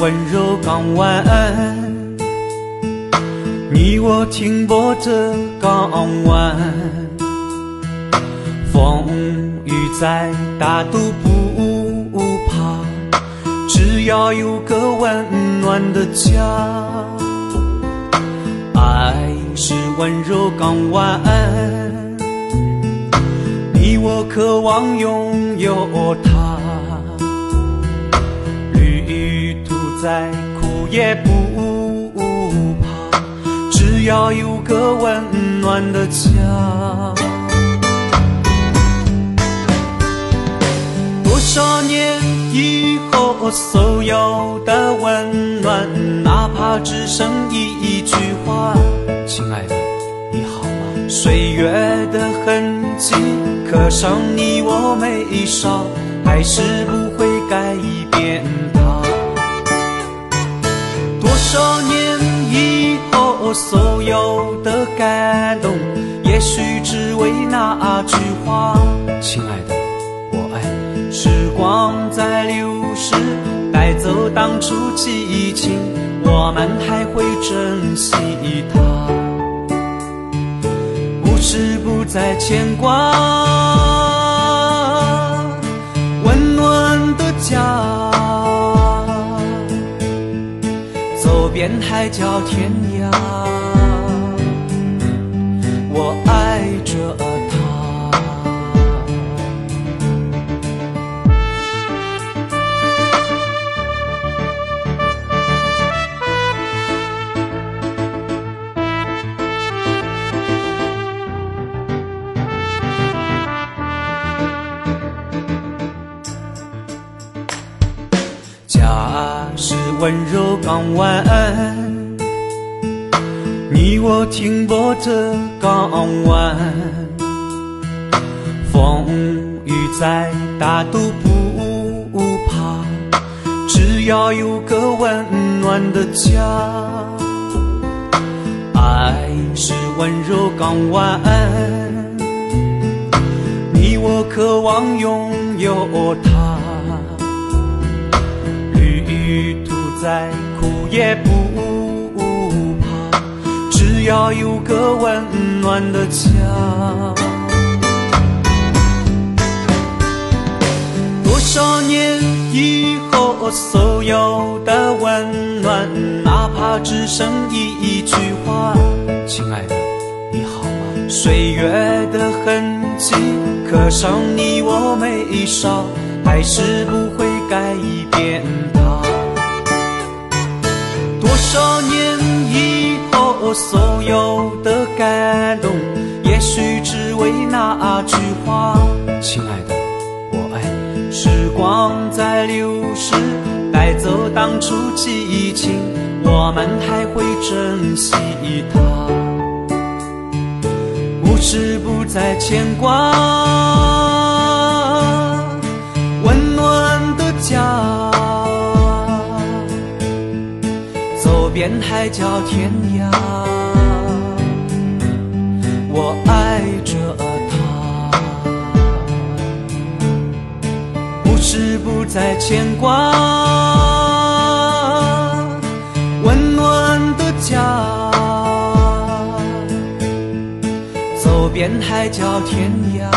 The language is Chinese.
温柔港湾，你我停泊着港湾，风雨再大都不怕，只要有个温暖的家。爱是温柔港湾，你我渴望拥有它。绿再苦也不怕，只要有个温暖的家。多少年以后，所有的温暖，哪怕只剩一句话：亲爱的，你好吗？岁月的痕迹刻上你我眉梢，还是不也许只为那句话：亲爱的，我爱你。时光在流逝，带走当初激情，我们还会珍惜它，不是不再牵挂。温暖的家，走遍海角天涯，温柔港湾，你我停泊着港湾，风雨再大都不怕，只要有个温暖的家。爱是温柔港湾，你我渴望拥有它。旅途再苦也不怕，只要有个温暖的家。多少年以后，所有的温暖，哪怕只剩一句话：亲爱的，你好吗？岁月的痕迹刻上你我眉梢，还是不会改变。多少年以后，所有的感动，也许只为那句话：亲爱的，我爱你。时光在流逝，带走当初激情，我们还会珍惜它，不是不再牵挂。海角天涯，我爱着她，不是不再牵挂。温暖的家，走遍海角天涯，